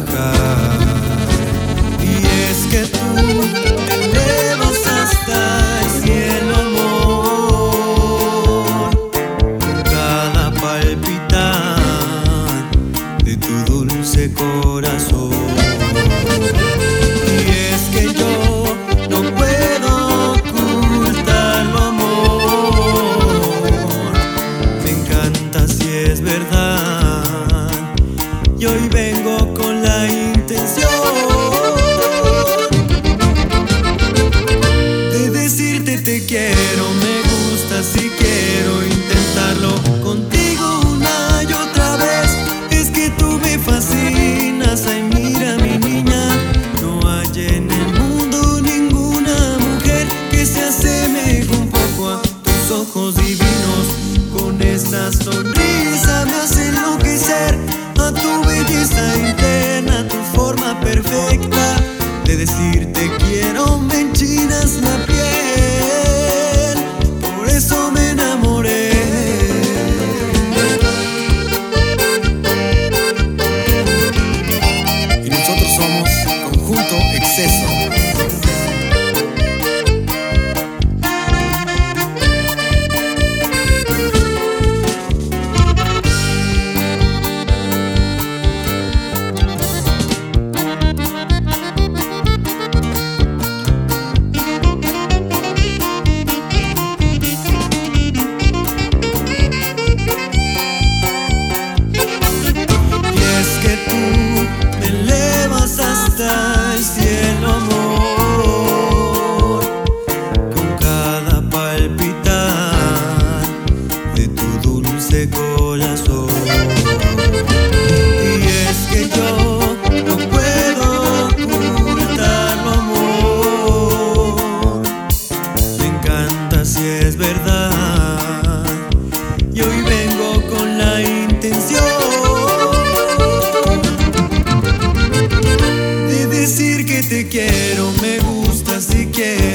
bajar. decirte quiero me enchinas la piel. cielo amor con cada palpitar de tu dulce corazón. te quiero, me gustas, te quiero.